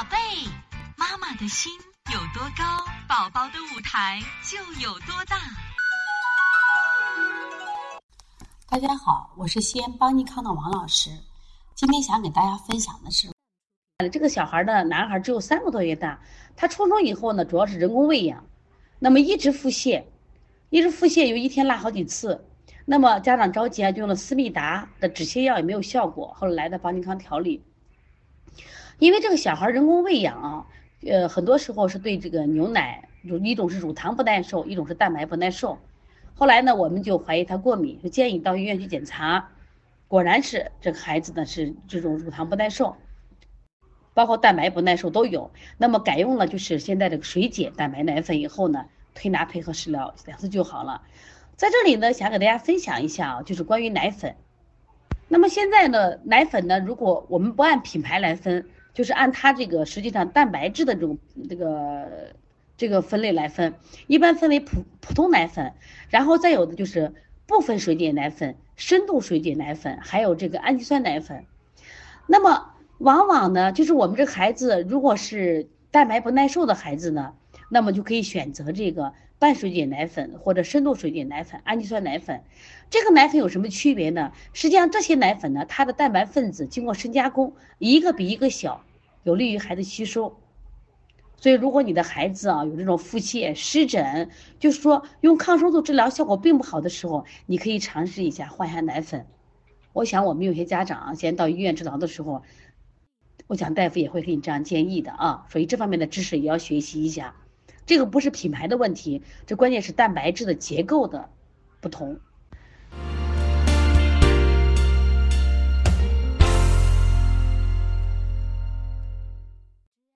宝贝，妈妈的心有多高，宝宝的舞台就有多大。大家好，我是西安邦尼康的王老师。今天想给大家分享的是，这个小孩的，男孩只有三个多月大，他出生以后呢，主要是人工喂养，那么一直腹泻，一直腹泻，有一天拉好几次。那么家长着急啊，就用了思密达的止泻药也没有效果，后来来的邦尼康调理。因为这个小孩人工喂养啊，呃，很多时候是对这个牛奶，乳一种是乳糖不耐受，一种是蛋白不耐受。后来呢，我们就怀疑他过敏，就建议到医院去检查，果然是这个孩子呢是这种乳糖不耐受，包括蛋白不耐受都有。那么改用了就是现在这个水解蛋白奶粉以后呢，推拿配合食疗两次就好了。在这里呢，想给大家分享一下啊，就是关于奶粉。那么现在呢，奶粉呢，如果我们不按品牌来分，就是按它这个实际上蛋白质的这种这个。这个分类来分，一般分为普普通奶粉，然后再有的就是部分水解奶粉、深度水解奶粉，还有这个氨基酸奶粉。那么往往呢，就是我们这孩子如果是蛋白不耐受的孩子呢，那么就可以选择这个半水解奶粉或者深度水解奶粉、氨基酸奶粉。这个奶粉有什么区别呢？实际上这些奶粉呢，它的蛋白分子经过深加工，一个比一个小，有利于孩子吸收。所以，如果你的孩子啊有这种腹泻、湿疹，就是说用抗生素治疗效果并不好的时候，你可以尝试一下换一下奶粉。我想我们有些家长啊，先到医院治疗的时候，我想大夫也会给你这样建议的啊。所以这方面的知识也要学习一下。这个不是品牌的问题，这关键是蛋白质的结构的不同。